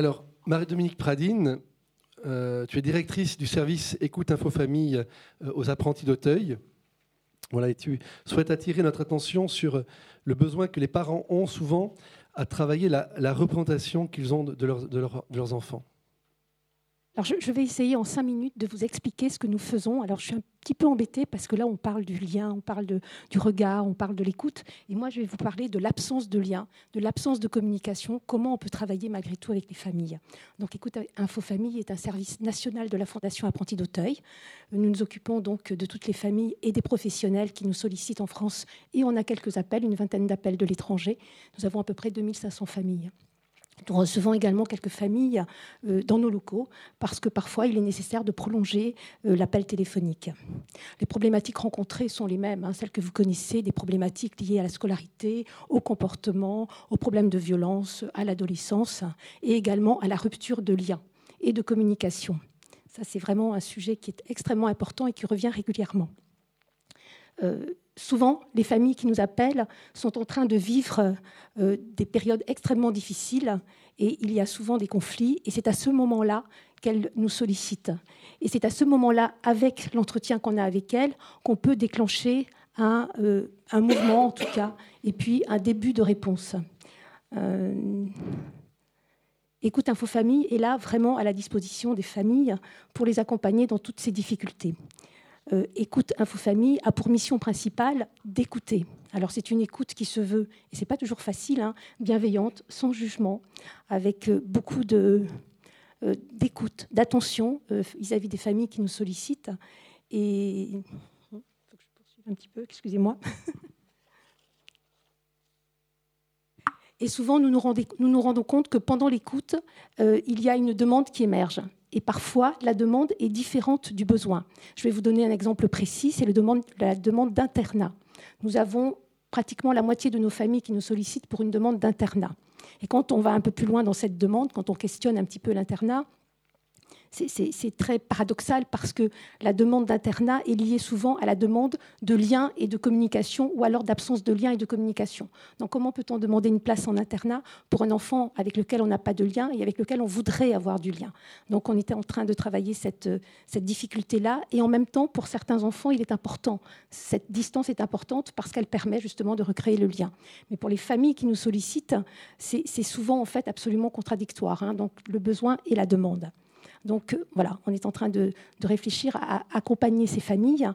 Alors, Marie-Dominique Pradine, euh, tu es directrice du service Écoute Info Famille euh, aux apprentis d'Auteuil. Voilà, et tu souhaites attirer notre attention sur le besoin que les parents ont souvent à travailler la, représentation qu'ils ont de leurs enfants. Je, vais essayer en cinq minutes de vous expliquer ce que nous faisons. Alors je suis un petit peu embêtée parce que là on parle du lien, on parle du regard, on parle de l'écoute. Et moi je vais vous parler de l'absence de lien, de l'absence de communication, comment on peut travailler malgré tout avec les familles. Donc Écoute est un service national de la Fondation Apprenti d'Auteuil. Nous nous occupons donc de toutes les familles et des professionnels qui nous sollicitent en France. Et on a quelques appels, une vingtaine d'appels de l'étranger. Nous avons à peu près 2500 familles. Nous recevons également quelques familles euh, dans nos locaux parce que parfois il est nécessaire de prolonger euh, l'appel téléphonique. Les problématiques rencontrées sont les mêmes, hein, celles que vous connaissez, des problématiques liées à la scolarité, au comportement, aux problèmes de violence, à l'adolescence et également à la rupture de liens et de communication. Ça, c'est vraiment un sujet qui est extrêmement important et qui revient régulièrement. Euh, souvent, les familles qui nous appellent sont en train de vivre euh, des périodes extrêmement difficiles et il y a souvent des conflits et c'est à ce moment-là qu'elles nous sollicitent. Et c'est à ce moment-là, avec l'entretien qu'on a avec elles, qu'on peut déclencher un, euh, mouvement, en tout cas, et puis un début de réponse. Écoute Info Famille est là vraiment à la disposition des familles pour les accompagner dans toutes ces difficultés. Euh, écoute Info Famille a pour mission principale d'écouter. Alors c'est une écoute qui se veut, et c'est pas toujours facile, hein, bienveillante, sans jugement, avec euh, beaucoup euh, d'écoute, d'attention vis-à-vis des familles qui nous sollicitent. Et souvent, nous nous rendons compte que pendant l'écoute, il y a une demande qui émerge et parfois la demande est différente du besoin. Je vais vous donner un exemple précis, c'est la demande d'internat. Nous avons pratiquement la moitié de nos familles qui nous sollicitent pour une demande d'internat. Et quand on va un peu plus loin dans cette demande, quand on questionne un petit peu l'internat, c'est très paradoxal parce que la demande d'internat est liée souvent à la demande de lien et de communication ou alors d'absence de lien et de communication. Donc comment peut-on demander une place en internat pour un enfant avec lequel on n'a pas de lien et avec lequel on voudrait avoir du lien? Donc on était en train de travailler cette, difficulté-là et en même temps, pour certains enfants, il est important. Cette distance est importante parce qu'elle permet justement de recréer le lien. Mais pour les familles qui nous sollicitent, c'est souvent en fait absolument contradictoire. Hein. donc le besoin et la demande. Donc euh, voilà, on est en train de, réfléchir à accompagner ces familles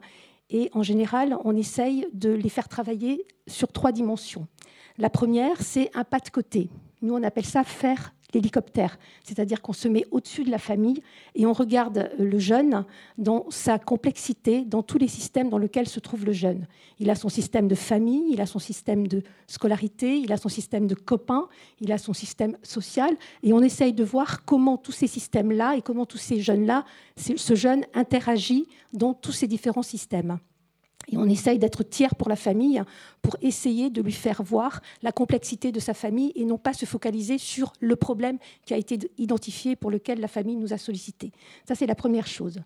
et en général, on essaye de les faire travailler sur trois dimensions. La première, c'est un pas de côté. Nous, on appelle ça faire l'hélicoptère, c'est-à-dire qu'on se met au-dessus de la famille et on regarde le jeune dans sa complexité, dans tous les systèmes dans lesquels se trouve le jeune. Il a son système de famille, il a son système de scolarité, il a son système de copains, il a son système social, et on essaye de voir comment tous ces systèmes-là et comment tous ces jeunes-là, ce jeune interagit dans tous ces différents systèmes. Et on essaye d'être tiers pour la famille pour essayer de lui faire voir la complexité de sa famille et non pas se focaliser sur le problème qui a été identifié pour lequel la famille nous a sollicité. Ça, c'est la première chose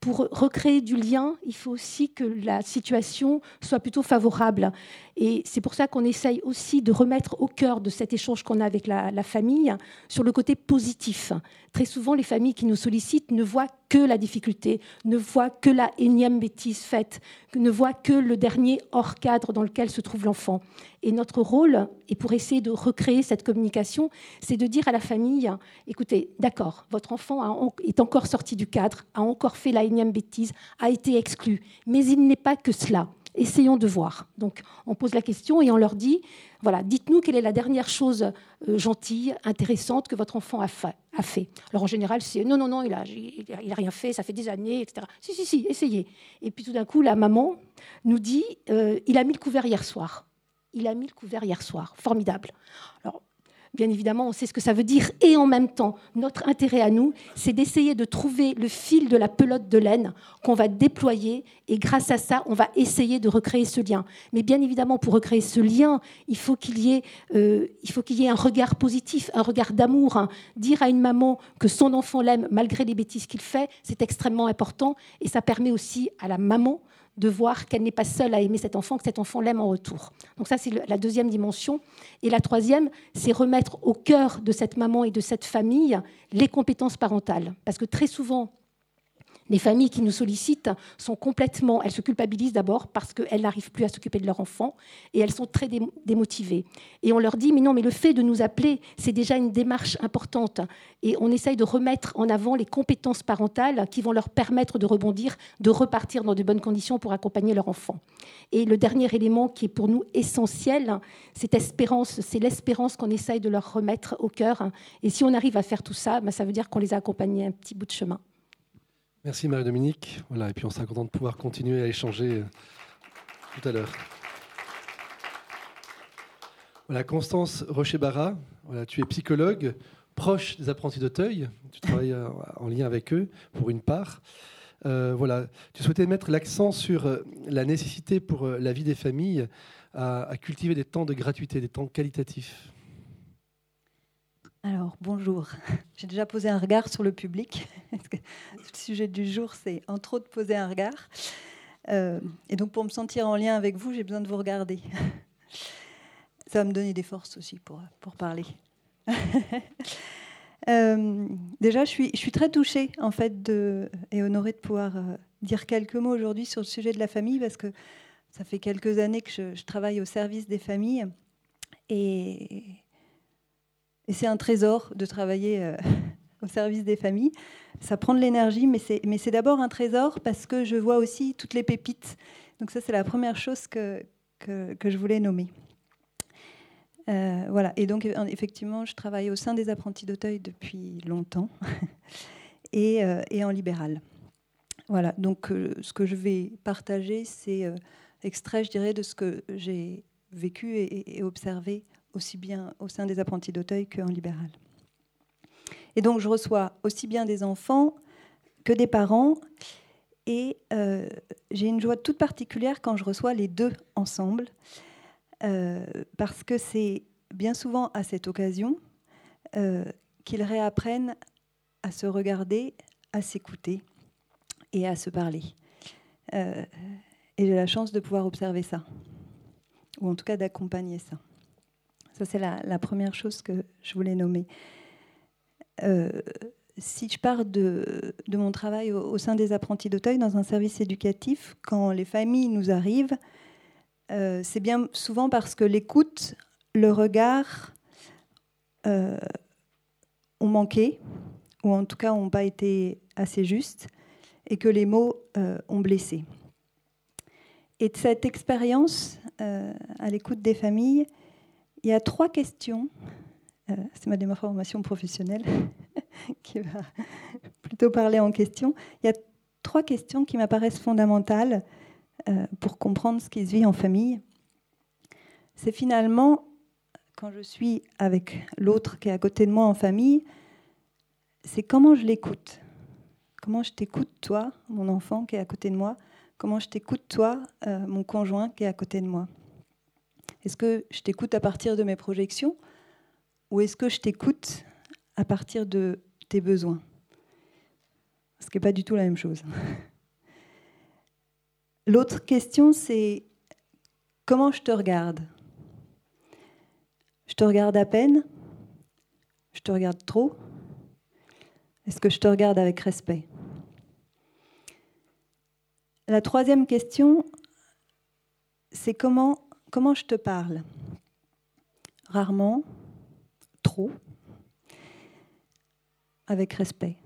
pour recréer du lien, il faut aussi que la situation soit plutôt favorable. Et c'est pour ça qu'on essaye aussi de remettre au cœur de cet échange qu'on a avec la, famille sur le côté positif. Très souvent, les familles qui nous sollicitent ne voient que la difficulté, ne voient que la énième bêtise faite, ne voient que le dernier hors cadre dans lequel se trouve l'enfant. Et notre rôle, et pour essayer de recréer cette communication, c'est de dire à la famille, écoutez, d'accord, votre enfant est encore sorti du cadre, a encore fait la énième bêtise, a été exclu, mais il n'est pas que cela. Essayons de voir. Donc, on pose la question et on leur dit, voilà, dites-nous quelle est la dernière chose euh, gentille, intéressante que votre enfant a fait. Alors, en général, c'est non, non, non, il n'a a rien fait, ça fait des années, etc. Si, si, si, essayez. Et puis tout d'un coup, la maman nous dit, euh, il a mis le couvert hier soir. Il a mis le couvert hier soir. Formidable. Alors, bien évidemment, on sait ce que ça veut dire. Et en même temps, notre intérêt à nous, c'est d'essayer de trouver le fil de la pelote de laine qu'on va déployer. Et grâce à ça, on va essayer de recréer ce lien. Mais bien évidemment, pour recréer ce lien, il faut qu'il y ait, euh, un regard positif, un regard d'amour. Hein. Dire à une maman que son enfant l'aime malgré les bêtises qu'il fait, c'est extrêmement important. Et ça permet aussi à la maman de voir qu'elle n'est pas seule à aimer cet enfant, que cet enfant l'aime en retour. Donc ça, c'est la deuxième dimension. Et la troisième, c'est remettre au cœur de cette maman et de cette famille les compétences parentales. Parce que très souvent, les familles qui nous sollicitent sont complètement, elles se culpabilisent d'abord parce qu'elles n'arrivent plus à s'occuper de leur enfant et elles sont très démotivées. Et on leur dit, mais non, mais le fait de nous appeler, c'est déjà une démarche importante. Et on essaye de remettre en avant les compétences parentales qui vont leur permettre de rebondir, de repartir dans de bonnes conditions pour accompagner leur enfant. Et le dernier élément qui est pour nous essentiel, c'est espérance, c'est l'espérance qu'on essaye de leur remettre au cœur. Et si on arrive à faire tout ça, ben, ça veut dire qu'on les a accompagnés un petit bout de chemin. Merci Marie-Dominique. Voilà, et puis on sera content de pouvoir continuer à échanger euh, tout à l'heure. Voilà, Constance Rocher-Barra, voilà, tu es psychologue, proche des apprentis d'Auteuil. Tu travailles euh, en lien avec eux pour une part. Euh, voilà, tu souhaitais mettre l'accent sur la nécessité pour la vie des familles à cultiver des temps de gratuité, des temps qualitatifs. Alors, bonjour. J'ai déjà posé un regard sur le public. le sujet du jour, c'est entre autres poser un regard. Euh, et donc, pour me sentir en lien avec vous, j'ai besoin de vous regarder. Ça va me donner des forces aussi pour, parler. Euh, déjà, je suis, très touchée en fait et honorée de pouvoir euh, dire quelques mots aujourd'hui sur le sujet de la famille parce que ça fait quelques années que je, je travaille au service des familles et et c'est un trésor de travailler euh, au service des familles. Ça prend de l'énergie, mais c'est, d'abord un trésor parce que je vois aussi toutes les pépites. Donc ça, c'est la première chose que, que, je voulais nommer. Euh, voilà. Et donc, effectivement, je travaille au sein des apprentis d'Auteuil depuis longtemps et, euh, et, en libéral. Voilà. Donc, ce que je vais partager, c'est extrait, je dirais, de ce que j'ai vécu et observé aussi bien au sein des apprentis d'Auteuil qu'en libéral. Et donc je reçois aussi bien des enfants que des parents. Et euh, j'ai une joie toute particulière quand je reçois les deux ensemble, euh, parce que c'est bien souvent à cette occasion euh, qu'ils réapprennent à se regarder, à s'écouter et à se parler. et j'ai la chance de pouvoir observer ça, ou en tout cas d'accompagner ça. Ça, c'est la, première chose que je voulais nommer. Euh, si je pars de, mon travail au, sein des apprentis d'Auteuil dans un service éducatif, quand les familles nous arrivent, euh, c'est bien souvent parce que l'écoute, le regard euh, ont manqué, ou en tout cas n'ont pas été assez justes, et que les mots ont blessé. Et de cette expérience à l'écoute des familles, il y a trois questions. Euh, c'est ma déformation professionnelle qui va plutôt parler en question. Il y a trois questions qui m'apparaissent fondamentales euh, pour comprendre ce qui se vit en famille. C'est finalement, quand je suis avec l'autre qui est à côté de moi en famille, c'est comment je l'écoute. Comment je t'écoute, toi, mon enfant qui est à côté de moi? Comment je t'écoute, toi, euh, mon conjoint qui est à côté de moi? Est-ce que je t'écoute à partir de mes projections ou est-ce que je t'écoute à partir de tes besoins? Ce qui n'est pas du tout la même chose. L'autre question, c'est comment je te regarde? Je te regarde à peine? Je te regarde trop? Est-ce que je te regarde avec respect? La troisième question, c'est comment comment je te parle? Rarement, trop, avec respect.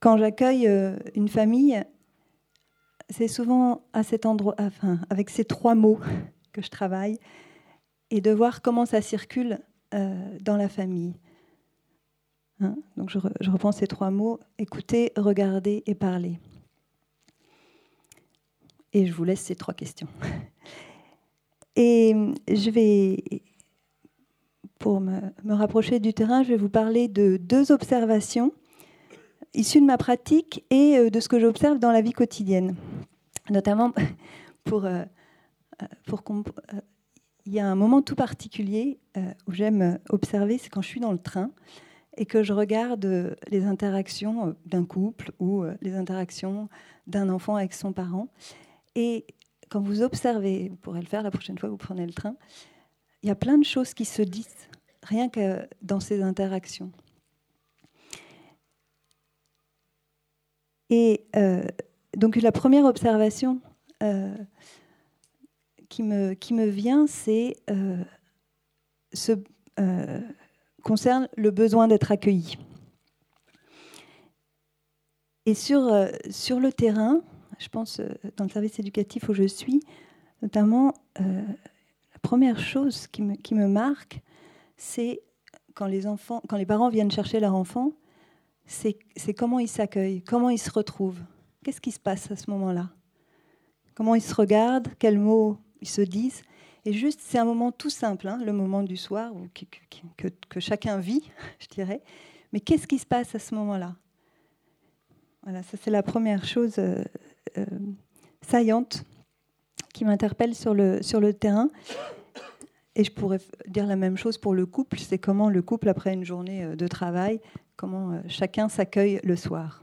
Quand j'accueille euh, une famille, c'est souvent à cet endroit, enfin, avec ces trois mots que je travaille, et de voir comment ça circule euh, dans la famille. Hein? Donc je, je reprends ces trois mots écouter, regarder et parler. Et je vous laisse ces trois questions. Et je vais, pour me, rapprocher du terrain, je vais vous parler de deux observations issues de ma pratique et euh, de ce que j'observe dans la vie quotidienne. Notamment pour, euh, pour euh, il y a un moment tout particulier où j'aime observer, c'est quand je suis dans le train et que je regarde les interactions d'un couple ou les interactions d'un enfant avec son parent. Et quand vous observez, vous pourrez le faire la prochaine fois que vous prenez le train, il y a plein de choses qui se disent rien que dans ces interactions. Et euh, donc la première observation euh, qui, me, qui me vient, c'est euh, ce, concerne le besoin d'être accueilli. Et sur, sur le terrain, je pense, euh, dans le service éducatif où je suis, notamment, euh, la première chose qui me, marque, c'est quand les, enfants, quand les parents viennent chercher leur enfant, c'est comment ils s'accueillent, comment ils se retrouvent. Qu'est-ce qui se passe à ce moment-là? Comment ils se regardent, quels mots ils se disent? Et juste, c'est un moment tout simple, hein, le moment du soir que, que, chacun vit, je dirais. Mais qu'est-ce qui se passe à ce moment-là? Voilà, ça c'est la première chose euh, euh, saillante qui m'interpelle sur le, sur le terrain. Et je pourrais dire la même chose pour le couple, c'est comment le couple, après une journée euh, de travail, comment euh, chacun s'accueille le soir.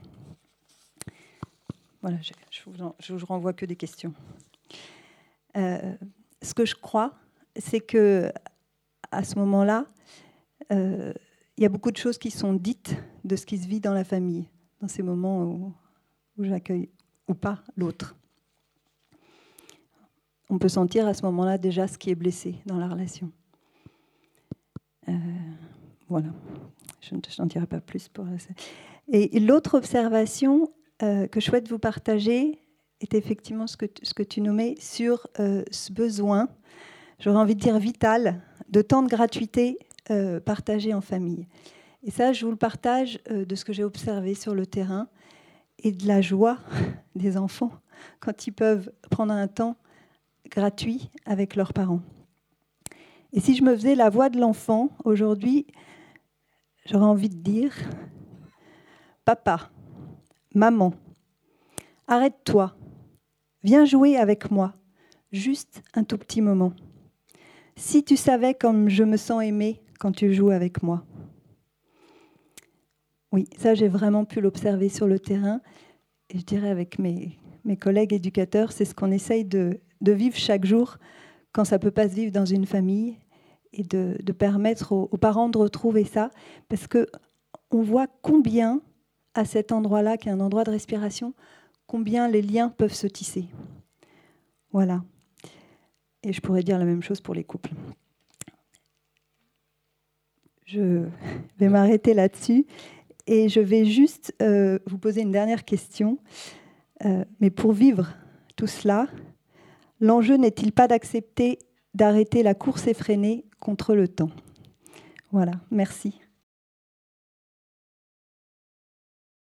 Voilà, je, je, vous, renvoie que des questions. ce que je crois, c'est que à ce moment-là, il y a beaucoup de choses qui sont dites de ce qui se vit dans la famille, dans ces moments où, où j'accueille ou pas l'autre. On peut sentir à ce moment-là déjà ce qui est blessé dans la relation. Euh, voilà, je n'en dirai pas plus. Pour... Et l'autre observation euh, que je souhaite vous partager est effectivement ce que, ce tu nommais sur euh, ce besoin, j'aurais envie de dire vital, de temps de gratuité partagé en famille. Et ça, je vous le partage de ce que j'ai observé sur le terrain et de la joie des enfants quand ils peuvent prendre un temps gratuit avec leurs parents. Et si je me faisais la voix de l'enfant aujourd'hui, j'aurais envie de dire, papa, maman, arrête-toi, viens jouer avec moi, juste un tout petit moment. Si tu savais comme je me sens aimée quand tu joues avec moi. Oui, ça j'ai vraiment pu l'observer sur le terrain. Et je dirais avec mes, mes collègues éducateurs, c'est ce qu'on essaye de, de, vivre chaque jour quand ça ne peut pas se vivre dans une famille et de, de permettre aux, parents de retrouver ça. Parce qu'on voit combien, à cet endroit-là, qui est un endroit de respiration, combien les liens peuvent se tisser. Voilà. Et je pourrais dire la même chose pour les couples. Je vais m'arrêter là-dessus et je vais juste euh, vous poser une dernière question. Euh, mais pour vivre tout cela, l'enjeu n'est-il pas d'accepter d'arrêter la course effrénée contre le temps? Voilà, merci.